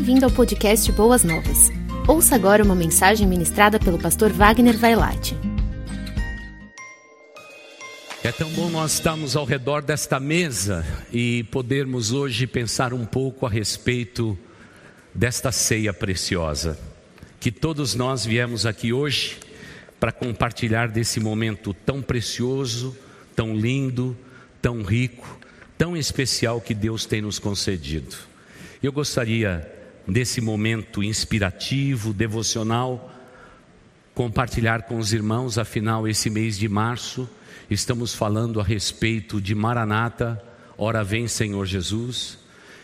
Bem-vindo ao podcast Boas Novas. Ouça agora uma mensagem ministrada pelo pastor Wagner Vailate. É tão bom nós estarmos ao redor desta mesa e podermos hoje pensar um pouco a respeito desta ceia preciosa. Que todos nós viemos aqui hoje para compartilhar desse momento tão precioso, tão lindo, tão rico, tão especial que Deus tem nos concedido. Eu gostaria, nesse momento inspirativo, devocional, compartilhar com os irmãos, afinal, esse mês de março, estamos falando a respeito de Maranata, Ora Vem Senhor Jesus.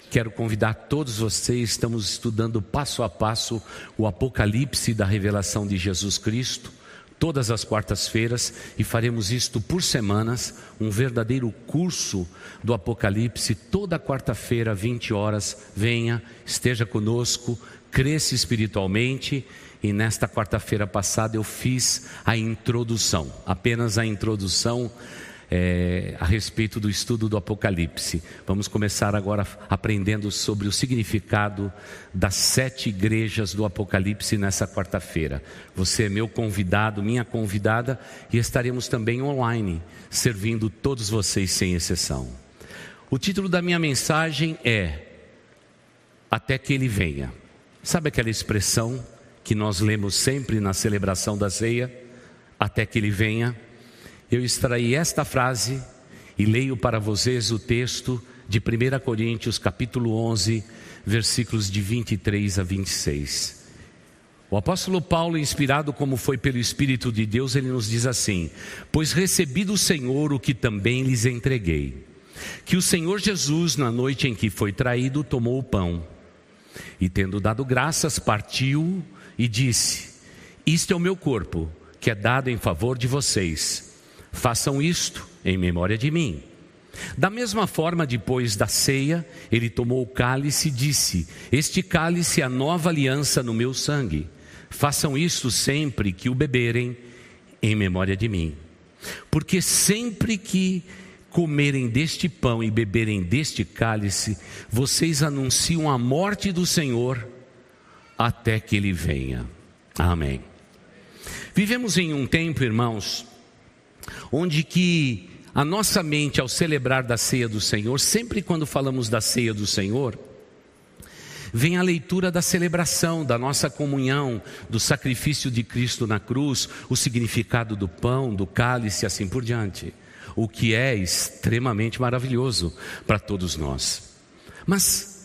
Quero convidar todos vocês, estamos estudando passo a passo o Apocalipse da revelação de Jesus Cristo todas as quartas-feiras e faremos isto por semanas, um verdadeiro curso do Apocalipse, toda quarta-feira, 20 horas. Venha, esteja conosco, cresça espiritualmente. E nesta quarta-feira passada eu fiz a introdução, apenas a introdução é, a respeito do estudo do Apocalipse. Vamos começar agora aprendendo sobre o significado das sete igrejas do Apocalipse nessa quarta-feira. Você é meu convidado, minha convidada, e estaremos também online, servindo todos vocês sem exceção. O título da minha mensagem é Até que Ele venha. Sabe aquela expressão que nós lemos sempre na celebração da ceia? Até que Ele venha eu extraí esta frase e leio para vocês o texto de 1 Coríntios, capítulo 11, versículos de 23 a 26. O apóstolo Paulo, inspirado como foi pelo Espírito de Deus, ele nos diz assim: Pois recebi do Senhor o que também lhes entreguei, que o Senhor Jesus, na noite em que foi traído, tomou o pão e, tendo dado graças, partiu e disse: Isto é o meu corpo, que é dado em favor de vocês. Façam isto em memória de mim. Da mesma forma, depois da ceia, ele tomou o cálice e disse: Este cálice é a nova aliança no meu sangue. Façam isto sempre que o beberem, em memória de mim. Porque sempre que comerem deste pão e beberem deste cálice, vocês anunciam a morte do Senhor até que ele venha. Amém. Vivemos em um tempo, irmãos, onde que a nossa mente ao celebrar da ceia do Senhor, sempre quando falamos da ceia do Senhor, vem a leitura da celebração, da nossa comunhão, do sacrifício de Cristo na cruz, o significado do pão, do cálice e assim por diante, o que é extremamente maravilhoso para todos nós. Mas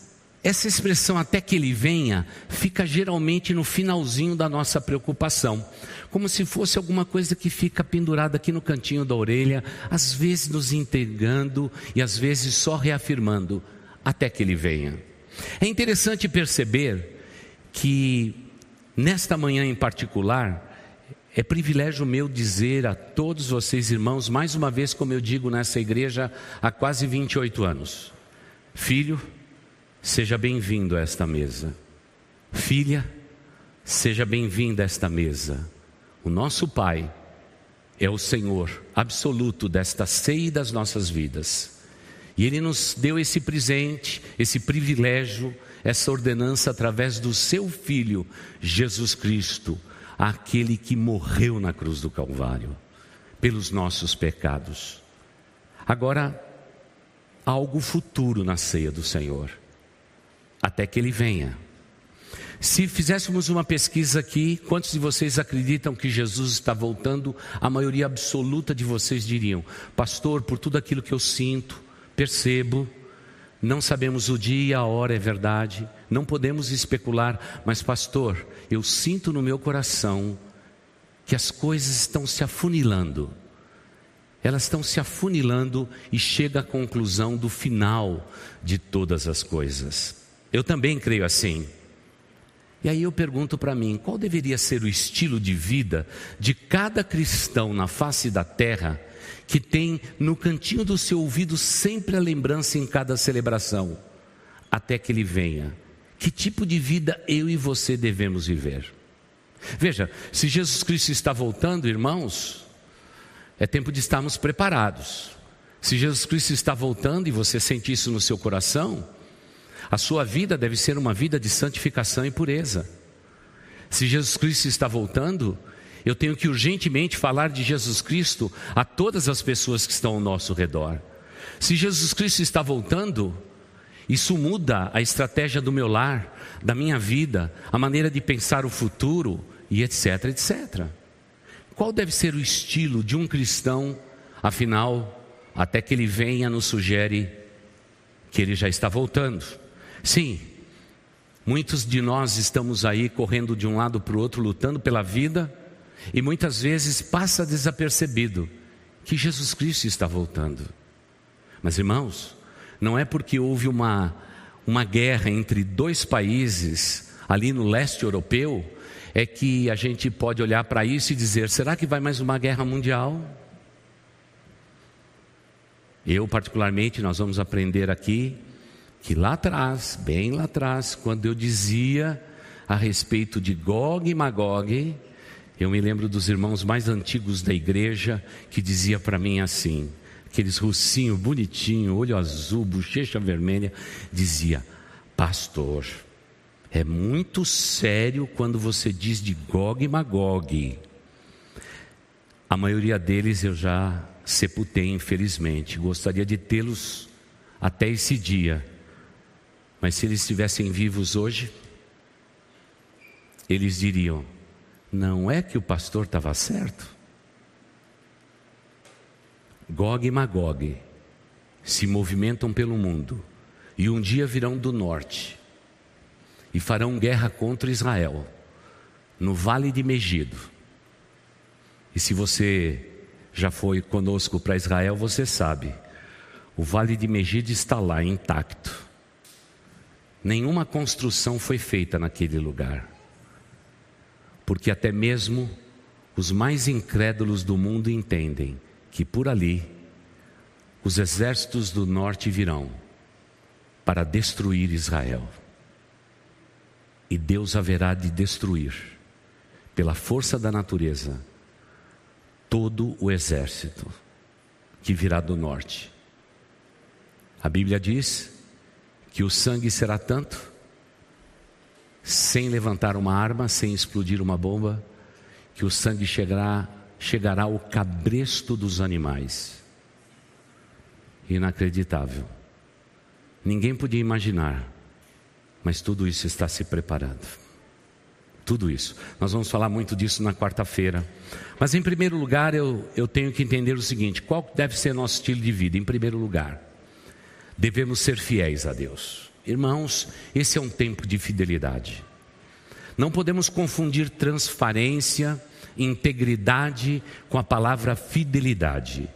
essa expressão até que ele venha fica geralmente no finalzinho da nossa preocupação, como se fosse alguma coisa que fica pendurada aqui no cantinho da orelha, às vezes nos intrigando e às vezes só reafirmando até que ele venha. É interessante perceber que nesta manhã em particular, é privilégio meu dizer a todos vocês, irmãos, mais uma vez, como eu digo nessa igreja há quase 28 anos: Filho, Seja bem-vindo a esta mesa. Filha, seja bem-vinda a esta mesa. O nosso Pai é o Senhor absoluto desta ceia e das nossas vidas. E Ele nos deu esse presente, esse privilégio, essa ordenança através do Seu Filho, Jesus Cristo, aquele que morreu na cruz do Calvário, pelos nossos pecados. Agora, algo futuro na ceia do Senhor até que ele venha. Se fizéssemos uma pesquisa aqui, quantos de vocês acreditam que Jesus está voltando? A maioria absoluta de vocês diriam: Pastor, por tudo aquilo que eu sinto, percebo, não sabemos o dia e a hora, é verdade, não podemos especular, mas, pastor, eu sinto no meu coração que as coisas estão se afunilando. Elas estão se afunilando e chega à conclusão do final de todas as coisas. Eu também creio assim. E aí eu pergunto para mim, qual deveria ser o estilo de vida de cada cristão na face da terra que tem no cantinho do seu ouvido sempre a lembrança em cada celebração, até que ele venha? Que tipo de vida eu e você devemos viver? Veja, se Jesus Cristo está voltando, irmãos, é tempo de estarmos preparados. Se Jesus Cristo está voltando e você sente isso no seu coração, A sua vida deve ser uma vida de santificação e pureza. Se Jesus Cristo está voltando, eu tenho que urgentemente falar de Jesus Cristo a todas as pessoas que estão ao nosso redor. Se Jesus Cristo está voltando, isso muda a estratégia do meu lar, da minha vida, a maneira de pensar o futuro e etc, etc. Qual deve ser o estilo de um cristão, afinal, até que ele venha nos sugere que ele já está voltando? Sim, muitos de nós estamos aí correndo de um lado para o outro, lutando pela vida, e muitas vezes passa desapercebido que Jesus Cristo está voltando. Mas irmãos, não é porque houve uma, uma guerra entre dois países ali no leste europeu, é que a gente pode olhar para isso e dizer: será que vai mais uma guerra mundial? Eu, particularmente, nós vamos aprender aqui que lá atrás, bem lá atrás, quando eu dizia a respeito de Gog e Magog, eu me lembro dos irmãos mais antigos da igreja que dizia para mim assim: aqueles russinho bonitinho, olho azul, bochecha vermelha, dizia: Pastor, é muito sério quando você diz de Gog e Magog. A maioria deles eu já sepultei, infelizmente. Gostaria de tê-los até esse dia. Mas se eles estivessem vivos hoje, eles diriam: não é que o pastor estava certo? Gog e Magog se movimentam pelo mundo e um dia virão do norte e farão guerra contra Israel no vale de Megido. E se você já foi conosco para Israel, você sabe, o vale de Megido está lá intacto. Nenhuma construção foi feita naquele lugar, porque até mesmo os mais incrédulos do mundo entendem que por ali os exércitos do norte virão para destruir Israel. E Deus haverá de destruir, pela força da natureza, todo o exército que virá do norte. A Bíblia diz que o sangue será tanto, sem levantar uma arma, sem explodir uma bomba, que o sangue chegará chegará o cabresto dos animais. Inacreditável. Ninguém podia imaginar, mas tudo isso está se preparando. Tudo isso. Nós vamos falar muito disso na quarta-feira. Mas, em primeiro lugar, eu, eu tenho que entender o seguinte: qual deve ser nosso estilo de vida? Em primeiro lugar, devemos ser fiéis a Deus. Irmãos, esse é um tempo de fidelidade. Não podemos confundir transparência integridade com a palavra fidelidade.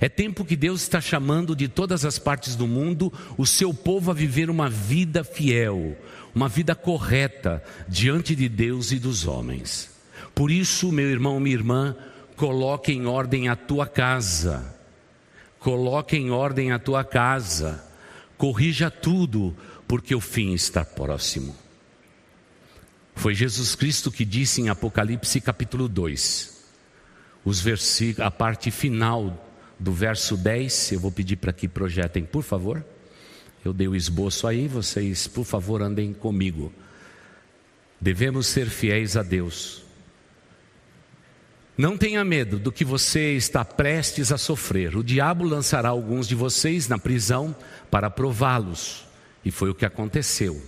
É tempo que Deus está chamando de todas as partes do mundo o seu povo a viver uma vida fiel, uma vida correta diante de Deus e dos homens. Por isso, meu irmão, minha irmã, coloque em ordem a tua casa. Coloque em ordem a tua casa. Corrija tudo, porque o fim está próximo. Foi Jesus Cristo que disse em Apocalipse capítulo 2, os versículos, a parte final do verso 10, eu vou pedir para que projetem, por favor. Eu dei o esboço aí, vocês, por favor, andem comigo. Devemos ser fiéis a Deus. Não tenha medo do que você está prestes a sofrer. O diabo lançará alguns de vocês na prisão para prová-los. E foi o que aconteceu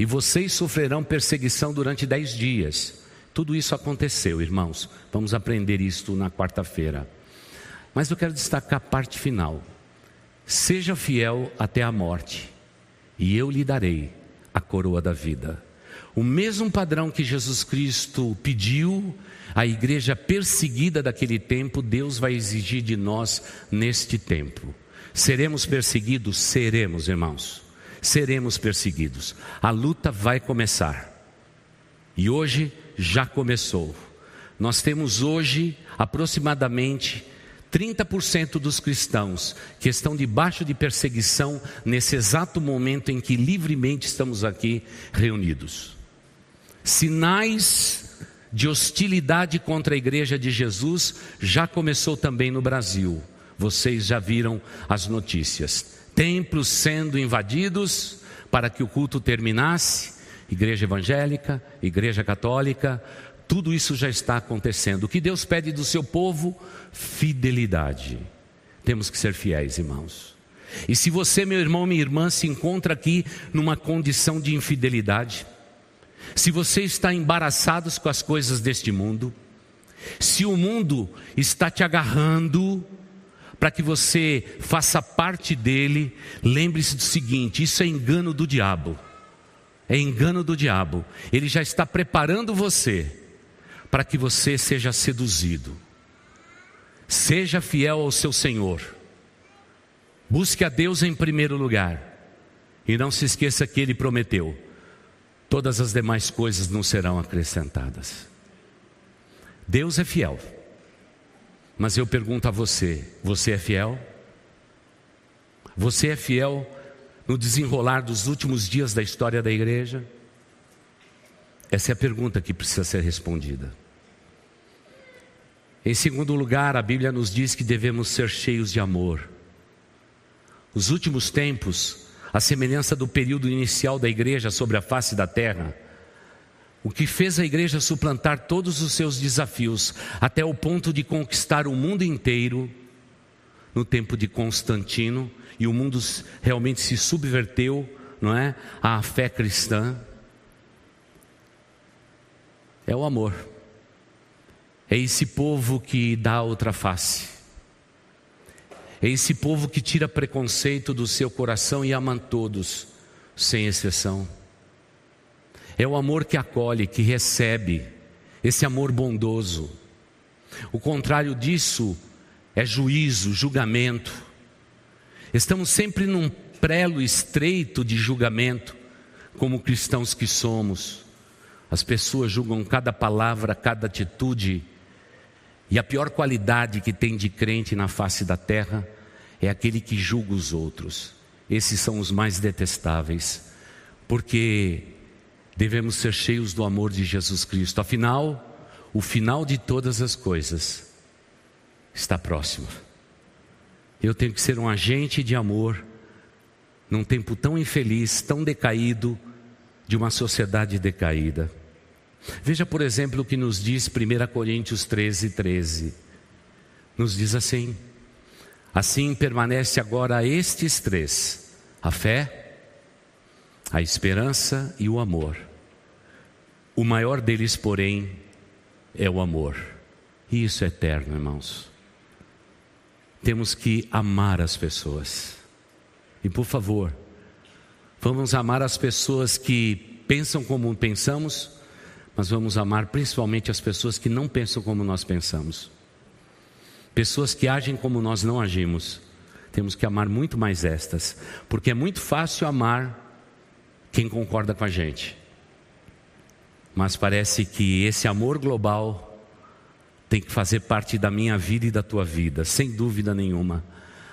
e vocês sofrerão perseguição durante dez dias. Tudo isso aconteceu, irmãos. Vamos aprender isto na quarta-feira. Mas eu quero destacar a parte final. Seja fiel até a morte, e eu lhe darei a coroa da vida. O mesmo padrão que Jesus Cristo pediu à igreja perseguida daquele tempo, Deus vai exigir de nós neste tempo. Seremos perseguidos? Seremos, irmãos seremos perseguidos. A luta vai começar. E hoje já começou. Nós temos hoje aproximadamente 30% dos cristãos que estão debaixo de perseguição nesse exato momento em que livremente estamos aqui reunidos. Sinais de hostilidade contra a igreja de Jesus já começou também no Brasil. Vocês já viram as notícias templos sendo invadidos, para que o culto terminasse, igreja evangélica, igreja católica, tudo isso já está acontecendo. O que Deus pede do seu povo? Fidelidade. Temos que ser fiéis, irmãos. E se você, meu irmão, minha irmã, se encontra aqui numa condição de infidelidade, se você está embaraçado com as coisas deste mundo, se o mundo está te agarrando para que você faça parte dele, lembre-se do seguinte: isso é engano do diabo. É engano do diabo. Ele já está preparando você para que você seja seduzido. Seja fiel ao seu Senhor. Busque a Deus em primeiro lugar. E não se esqueça que Ele prometeu: todas as demais coisas não serão acrescentadas. Deus é fiel. Mas eu pergunto a você: você é fiel? Você é fiel no desenrolar dos últimos dias da história da igreja? Essa é a pergunta que precisa ser respondida. Em segundo lugar, a Bíblia nos diz que devemos ser cheios de amor. Os últimos tempos, a semelhança do período inicial da igreja sobre a face da terra, o que fez a igreja suplantar todos os seus desafios até o ponto de conquistar o mundo inteiro no tempo de Constantino e o mundo realmente se subverteu, não é, à fé cristã. É o amor. É esse povo que dá outra face. É esse povo que tira preconceito do seu coração e ama todos, sem exceção. É o amor que acolhe, que recebe, esse amor bondoso. O contrário disso é juízo, julgamento. Estamos sempre num prelo estreito de julgamento, como cristãos que somos. As pessoas julgam cada palavra, cada atitude, e a pior qualidade que tem de crente na face da terra é aquele que julga os outros. Esses são os mais detestáveis, porque devemos ser cheios do amor de Jesus Cristo. Afinal, o final de todas as coisas está próximo. Eu tenho que ser um agente de amor num tempo tão infeliz, tão decaído, de uma sociedade decaída. Veja, por exemplo, o que nos diz 1 Coríntios 13, 13. Nos diz assim: Assim permanece agora estes três: a fé, a esperança e o amor. O maior deles, porém, é o amor. E isso é eterno, irmãos. Temos que amar as pessoas. E por favor, vamos amar as pessoas que pensam como pensamos mas vamos amar principalmente as pessoas que não pensam como nós pensamos. Pessoas que agem como nós não agimos. Temos que amar muito mais estas, porque é muito fácil amar quem concorda com a gente. Mas parece que esse amor global tem que fazer parte da minha vida e da tua vida, sem dúvida nenhuma.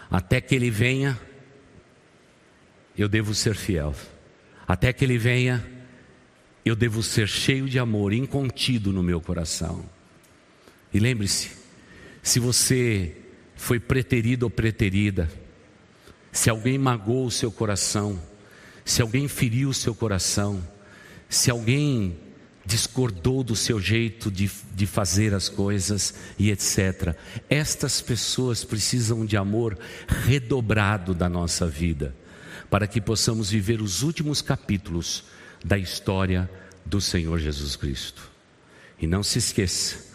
Até que ele venha, eu devo ser fiel. Até que ele venha, eu devo ser cheio de amor, incontido no meu coração. E lembre-se, se você foi preterido ou preterida, se alguém magoou o seu coração, se alguém feriu o seu coração, se alguém discordou do seu jeito de, de fazer as coisas e etc. Estas pessoas precisam de amor redobrado da nossa vida, para que possamos viver os últimos capítulos da história do Senhor Jesus Cristo. E não se esqueça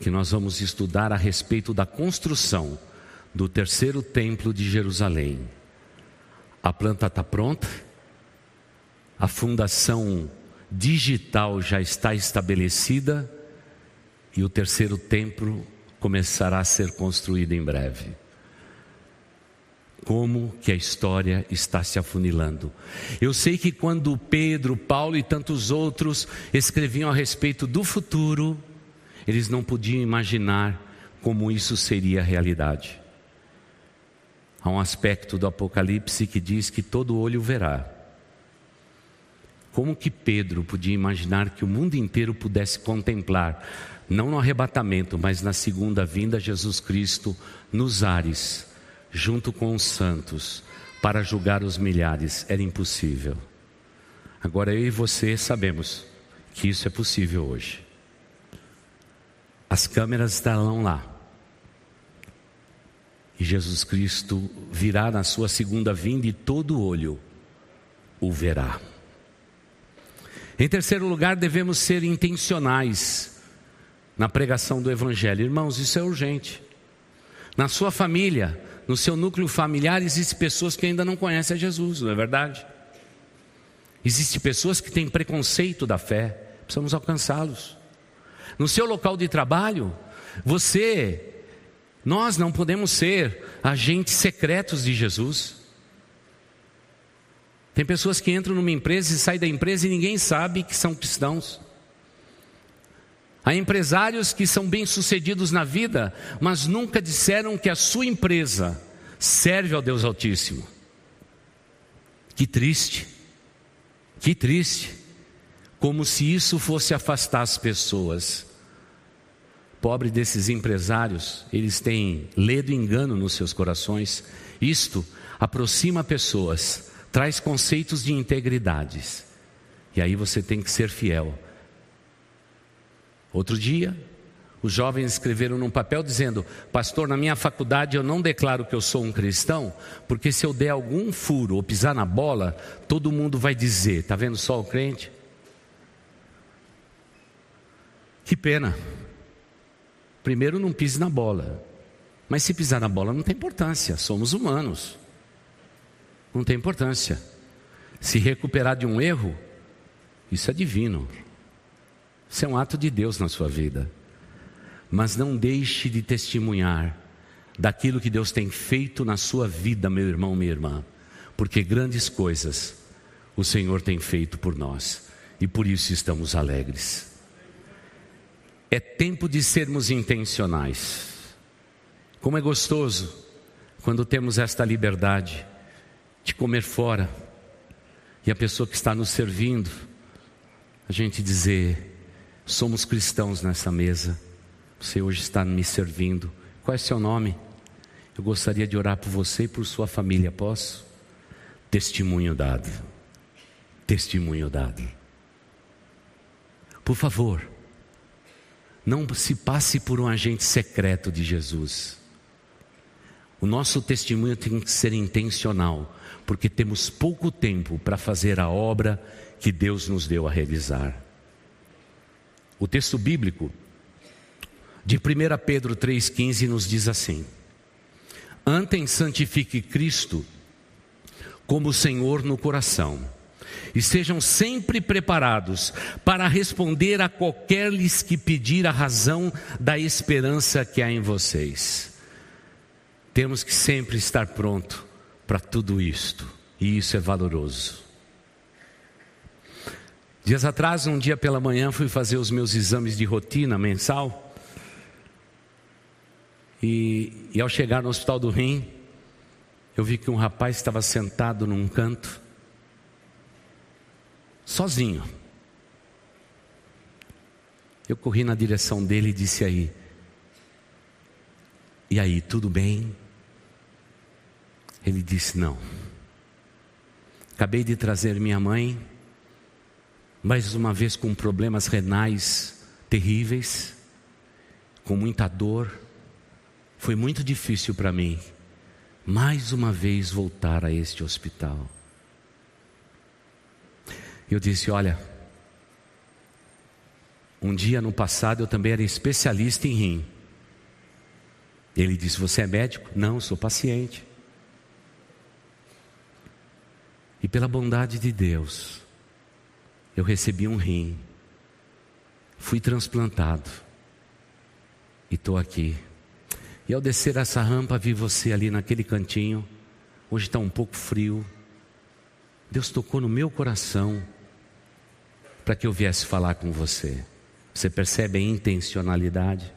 que nós vamos estudar a respeito da construção do terceiro templo de Jerusalém. A planta está pronta, a fundação digital já está estabelecida e o terceiro templo começará a ser construído em breve como que a história está se afunilando. Eu sei que quando Pedro, Paulo e tantos outros escreviam a respeito do futuro, eles não podiam imaginar como isso seria realidade. Há um aspecto do Apocalipse que diz que todo olho verá. Como que Pedro podia imaginar que o mundo inteiro pudesse contemplar, não no arrebatamento, mas na segunda vinda, Jesus Cristo nos ares? Junto com os santos, para julgar os milhares, era impossível. Agora eu e você sabemos que isso é possível hoje. As câmeras estarão lá. E Jesus Cristo virá na sua segunda vinda e todo olho o verá. Em terceiro lugar, devemos ser intencionais na pregação do Evangelho. Irmãos, isso é urgente. Na sua família, no seu núcleo familiar, existem pessoas que ainda não conhecem a Jesus, não é verdade? Existem pessoas que têm preconceito da fé, precisamos alcançá-los. No seu local de trabalho, você, nós não podemos ser agentes secretos de Jesus. Tem pessoas que entram numa empresa e saem da empresa e ninguém sabe que são cristãos. Há empresários que são bem-sucedidos na vida, mas nunca disseram que a sua empresa serve ao Deus Altíssimo. Que triste, que triste, como se isso fosse afastar as pessoas. Pobre desses empresários, eles têm ledo e engano nos seus corações. Isto aproxima pessoas, traz conceitos de integridades. E aí você tem que ser fiel Outro dia, os jovens escreveram num papel dizendo: Pastor, na minha faculdade eu não declaro que eu sou um cristão, porque se eu der algum furo ou pisar na bola, todo mundo vai dizer: Está vendo só o crente? Que pena. Primeiro, não pise na bola. Mas se pisar na bola não tem importância, somos humanos. Não tem importância. Se recuperar de um erro, isso é divino. Isso é um ato de Deus na sua vida. Mas não deixe de testemunhar daquilo que Deus tem feito na sua vida, meu irmão, minha irmã, porque grandes coisas o Senhor tem feito por nós e por isso estamos alegres. É tempo de sermos intencionais. Como é gostoso quando temos esta liberdade de comer fora e a pessoa que está nos servindo, a gente dizer: Somos cristãos nessa mesa. Você hoje está me servindo. Qual é seu nome? Eu gostaria de orar por você e por sua família. Posso? Testemunho dado. Testemunho dado. Por favor, não se passe por um agente secreto de Jesus. O nosso testemunho tem que ser intencional, porque temos pouco tempo para fazer a obra que Deus nos deu a realizar. O texto bíblico de 1 Pedro 3,15 nos diz assim: Antem santifique Cristo como Senhor no coração, e sejam sempre preparados para responder a qualquer lhes que pedir a razão da esperança que há em vocês. Temos que sempre estar pronto para tudo isto, e isso é valoroso. Dias atrás, um dia pela manhã, fui fazer os meus exames de rotina mensal. E, e ao chegar no hospital do rim, eu vi que um rapaz estava sentado num canto, sozinho. Eu corri na direção dele e disse aí: E aí, tudo bem? Ele disse: Não. Acabei de trazer minha mãe mais uma vez com problemas renais terríveis, com muita dor. Foi muito difícil para mim, mais uma vez, voltar a este hospital. Eu disse: Olha, um dia no passado eu também era especialista em rim. Ele disse: Você é médico? Não, sou paciente. E pela bondade de Deus, eu recebi um rim, fui transplantado e estou aqui. E ao descer essa rampa, vi você ali naquele cantinho. Hoje está um pouco frio. Deus tocou no meu coração para que eu viesse falar com você. Você percebe a intencionalidade?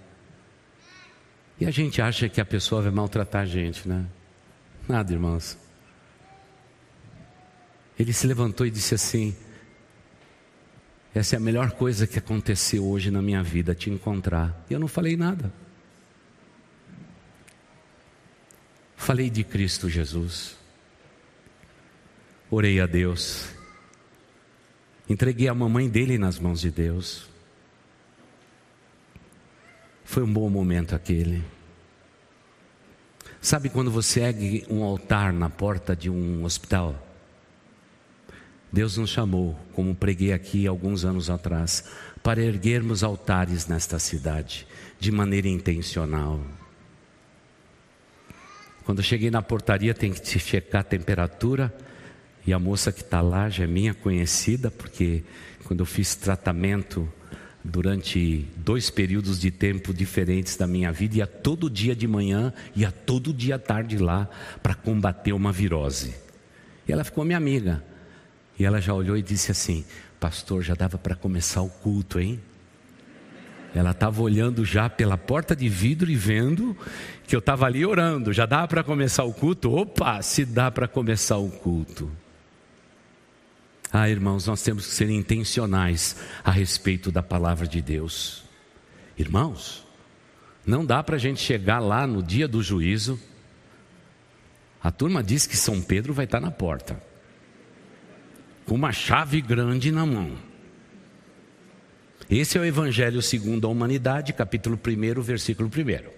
E a gente acha que a pessoa vai maltratar a gente, né? Nada, irmãos. Ele se levantou e disse assim: essa é a melhor coisa que aconteceu hoje na minha vida, te encontrar. E eu não falei nada. Falei de Cristo Jesus. Orei a Deus. Entreguei a mamãe dele nas mãos de Deus. Foi um bom momento aquele. Sabe quando você ergue um altar na porta de um hospital? Deus nos chamou, como preguei aqui alguns anos atrás, para erguermos altares nesta cidade, de maneira intencional. Quando eu cheguei na portaria, tem que se checar a temperatura, e a moça que está lá já é minha conhecida, porque quando eu fiz tratamento durante dois períodos de tempo diferentes da minha vida, ia todo dia de manhã, ia todo dia à tarde lá para combater uma virose. E ela ficou minha amiga. E ela já olhou e disse assim: Pastor, já dava para começar o culto, hein? Ela estava olhando já pela porta de vidro e vendo que eu estava ali orando. Já dá para começar o culto? Opa, se dá para começar o culto. Ah, irmãos, nós temos que ser intencionais a respeito da palavra de Deus. Irmãos, não dá para a gente chegar lá no dia do juízo. A turma diz que São Pedro vai estar na porta, com uma chave grande na mão. Esse é o Evangelho segundo a humanidade, capítulo 1, versículo 1.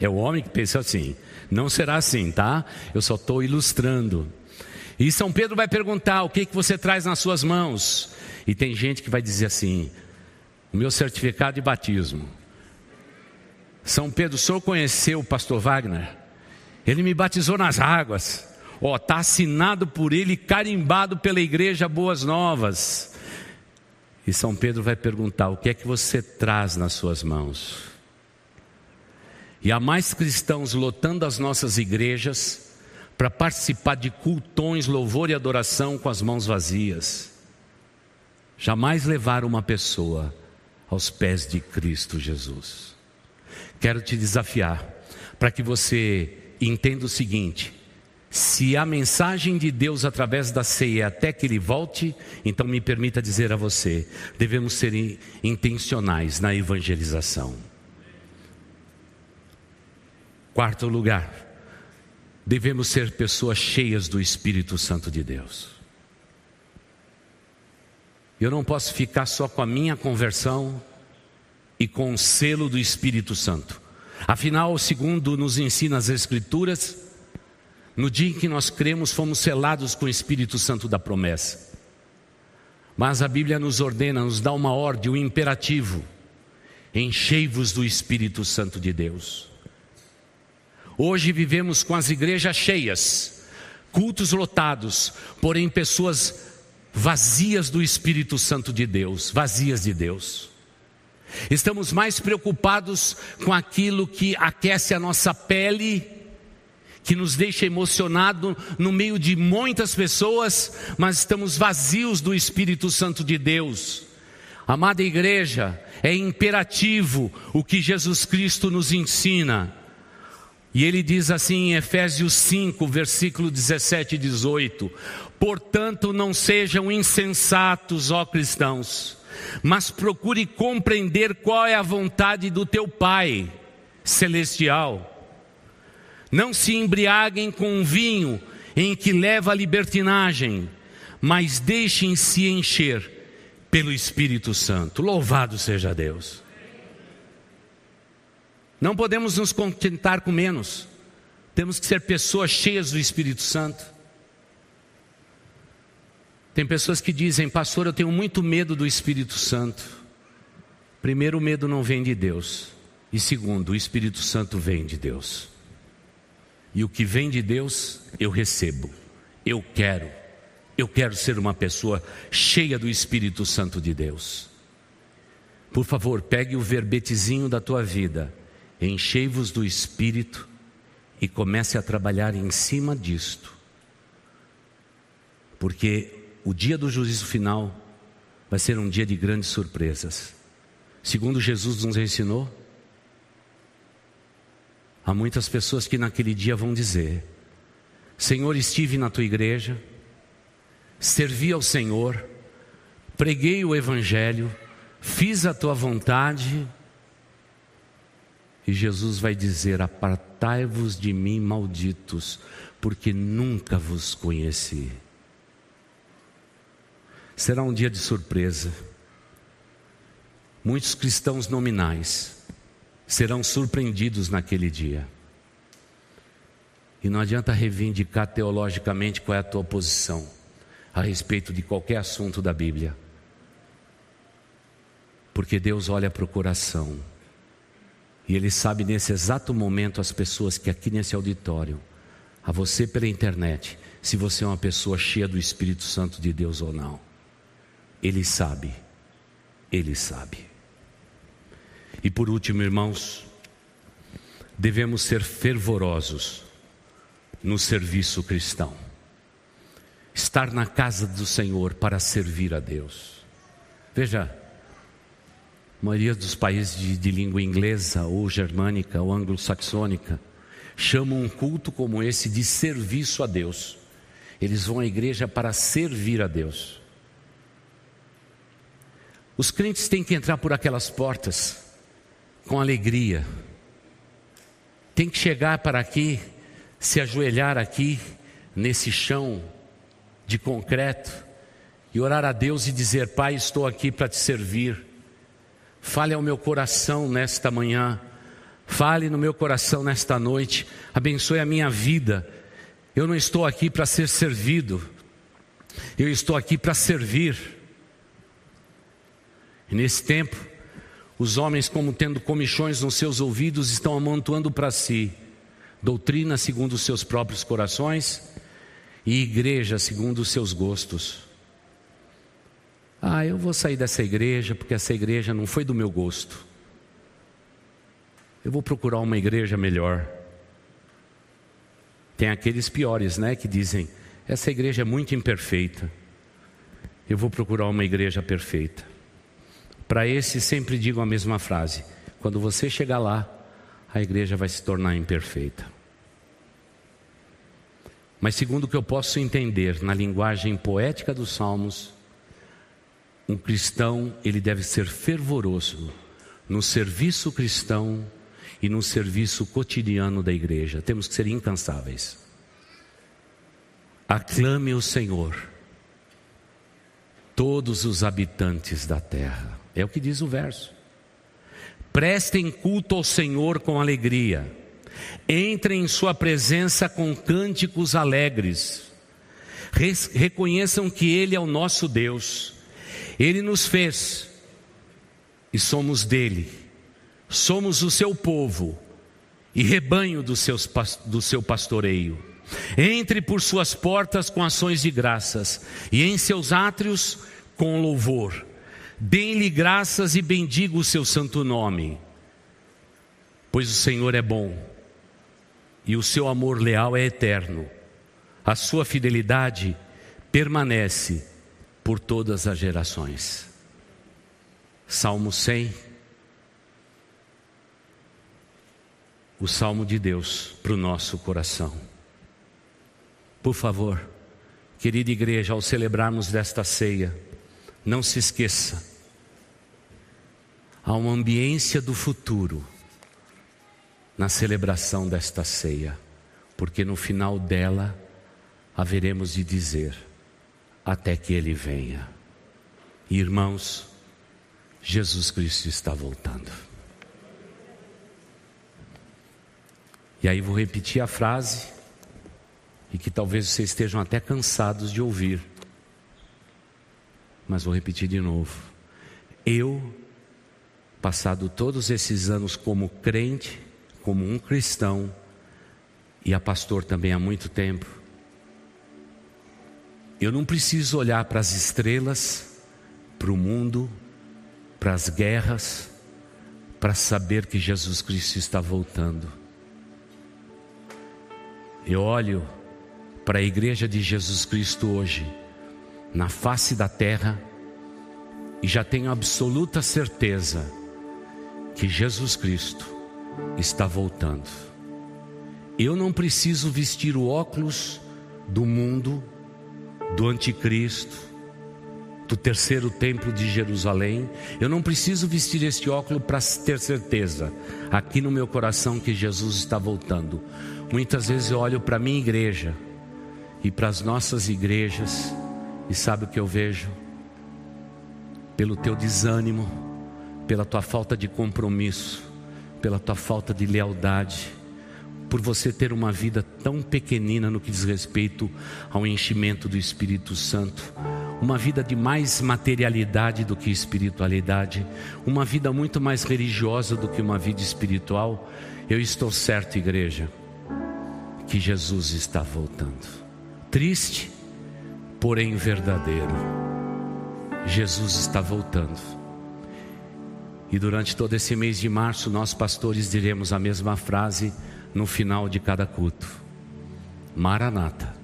É o homem que pensa assim. Não será assim, tá? Eu só estou ilustrando. E São Pedro vai perguntar: o que, que você traz nas suas mãos? E tem gente que vai dizer assim: o meu certificado de batismo. São Pedro, o senhor conheceu o pastor Wagner? Ele me batizou nas águas. Ó, está assinado por ele, carimbado pela igreja Boas Novas. E São Pedro vai perguntar: o que é que você traz nas suas mãos? E há mais cristãos lotando as nossas igrejas para participar de cultões, louvor e adoração com as mãos vazias. Jamais levar uma pessoa aos pés de Cristo Jesus. Quero te desafiar para que você entenda o seguinte: se a mensagem de Deus através da ceia até que ele volte, então me permita dizer a você, devemos ser intencionais na evangelização. Quarto lugar, devemos ser pessoas cheias do Espírito Santo de Deus. Eu não posso ficar só com a minha conversão e com o selo do Espírito Santo. Afinal, segundo nos ensina as Escrituras, no dia em que nós cremos, fomos selados com o Espírito Santo da promessa. Mas a Bíblia nos ordena, nos dá uma ordem, um imperativo: enchei-vos do Espírito Santo de Deus. Hoje vivemos com as igrejas cheias, cultos lotados, porém pessoas vazias do Espírito Santo de Deus, vazias de Deus. Estamos mais preocupados com aquilo que aquece a nossa pele, que nos deixa emocionado no meio de muitas pessoas, mas estamos vazios do Espírito Santo de Deus. Amada igreja, é imperativo o que Jesus Cristo nos ensina. E ele diz assim em Efésios 5, versículo 17 e 18: Portanto, não sejam insensatos, ó cristãos, mas procure compreender qual é a vontade do teu Pai celestial. Não se embriaguem com vinho em que leva a libertinagem, mas deixem-se encher pelo Espírito Santo. Louvado seja Deus. Não podemos nos contentar com menos. Temos que ser pessoas cheias do Espírito Santo. Tem pessoas que dizem, pastor, eu tenho muito medo do Espírito Santo. Primeiro, o medo não vem de Deus. E segundo, o Espírito Santo vem de Deus. E o que vem de Deus, eu recebo. Eu quero. Eu quero ser uma pessoa cheia do Espírito Santo de Deus. Por favor, pegue o verbetezinho da tua vida enchei-vos do Espírito e comece a trabalhar em cima disto. Porque o dia do juízo final vai ser um dia de grandes surpresas. Segundo Jesus nos ensinou, há muitas pessoas que naquele dia vão dizer: Senhor, estive na tua igreja, servi ao Senhor, preguei o Evangelho, fiz a tua vontade e Jesus vai dizer: Apartai-vos de mim, malditos, porque nunca vos conheci. Será um dia de surpresa. Muitos cristãos nominais serão surpreendidos naquele dia. E não adianta reivindicar teologicamente qual é a tua posição a respeito de qualquer assunto da Bíblia. Porque Deus olha para o coração. E Ele sabe nesse exato momento as pessoas que aqui nesse auditório, a você pela internet, se você é uma pessoa cheia do Espírito Santo de Deus ou não. Ele sabe. Ele sabe. E por último, irmãos, devemos ser fervorosos no serviço cristão. Estar na casa do Senhor para servir a Deus. Veja, a maioria dos países de, de língua inglesa ou germânica ou anglo-saxônica chamam um culto como esse de serviço a Deus. Eles vão à igreja para servir a Deus. Os crentes têm que entrar por aquelas portas com alegria. Tem que chegar para aqui se ajoelhar aqui, nesse chão de concreto, e orar a Deus e dizer: Pai, estou aqui para te servir. Fale ao meu coração nesta manhã, fale no meu coração nesta noite, abençoe a minha vida. Eu não estou aqui para ser servido, eu estou aqui para servir. E nesse tempo, os homens, como tendo comichões nos seus ouvidos, estão amontoando para si doutrina segundo os seus próprios corações e igreja segundo os seus gostos. Ah, eu vou sair dessa igreja porque essa igreja não foi do meu gosto. Eu vou procurar uma igreja melhor. Tem aqueles piores, né, que dizem: essa igreja é muito imperfeita. Eu vou procurar uma igreja perfeita. Para esse sempre digo a mesma frase: quando você chegar lá, a igreja vai se tornar imperfeita. Mas, segundo o que eu posso entender na linguagem poética dos Salmos, um cristão ele deve ser fervoroso no serviço cristão e no serviço cotidiano da igreja. Temos que ser incansáveis. Aclame o Senhor, todos os habitantes da terra. É o que diz o verso. Prestem culto ao Senhor com alegria. Entrem em Sua presença com cânticos alegres. Reconheçam que Ele é o nosso Deus. Ele nos fez e somos dele. Somos o seu povo e rebanho do, seus, do seu pastoreio. Entre por suas portas com ações de graças e em seus átrios com louvor. Dêem-lhe graças e bendiga o seu santo nome, pois o Senhor é bom e o seu amor leal é eterno. A sua fidelidade permanece por todas as gerações. Salmo 100. O salmo de Deus para o nosso coração. Por favor, querida igreja, ao celebrarmos desta ceia, não se esqueça, há uma ambiência do futuro na celebração desta ceia, porque no final dela haveremos de dizer: até que Ele venha. Irmãos, Jesus Cristo está voltando. E aí vou repetir a frase, e que talvez vocês estejam até cansados de ouvir mas vou repetir de novo. Eu, passado todos esses anos como crente, como um cristão, e a pastor também há muito tempo, eu não preciso olhar para as estrelas, para o mundo, para as guerras, para saber que Jesus Cristo está voltando. Eu olho para a igreja de Jesus Cristo hoje na face da terra e já tenho absoluta certeza que Jesus Cristo está voltando. Eu não preciso vestir o óculos do mundo, do anticristo, do terceiro templo de Jerusalém. Eu não preciso vestir este óculos para ter certeza aqui no meu coração que Jesus está voltando. Muitas vezes eu olho para a minha igreja e para as nossas igrejas e sabe o que eu vejo? pelo teu desânimo, pela tua falta de compromisso, pela tua falta de lealdade, por você ter uma vida tão pequenina no que diz respeito ao enchimento do Espírito Santo, uma vida de mais materialidade do que espiritualidade, uma vida muito mais religiosa do que uma vida espiritual. Eu estou certo, igreja, que Jesus está voltando. Triste, porém verdadeiro. Jesus está voltando. E durante todo esse mês de março, nós pastores diremos a mesma frase no final de cada culto: Maranata,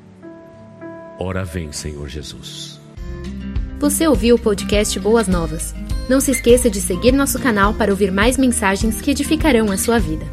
ora vem, Senhor Jesus. Você ouviu o podcast Boas Novas? Não se esqueça de seguir nosso canal para ouvir mais mensagens que edificarão a sua vida.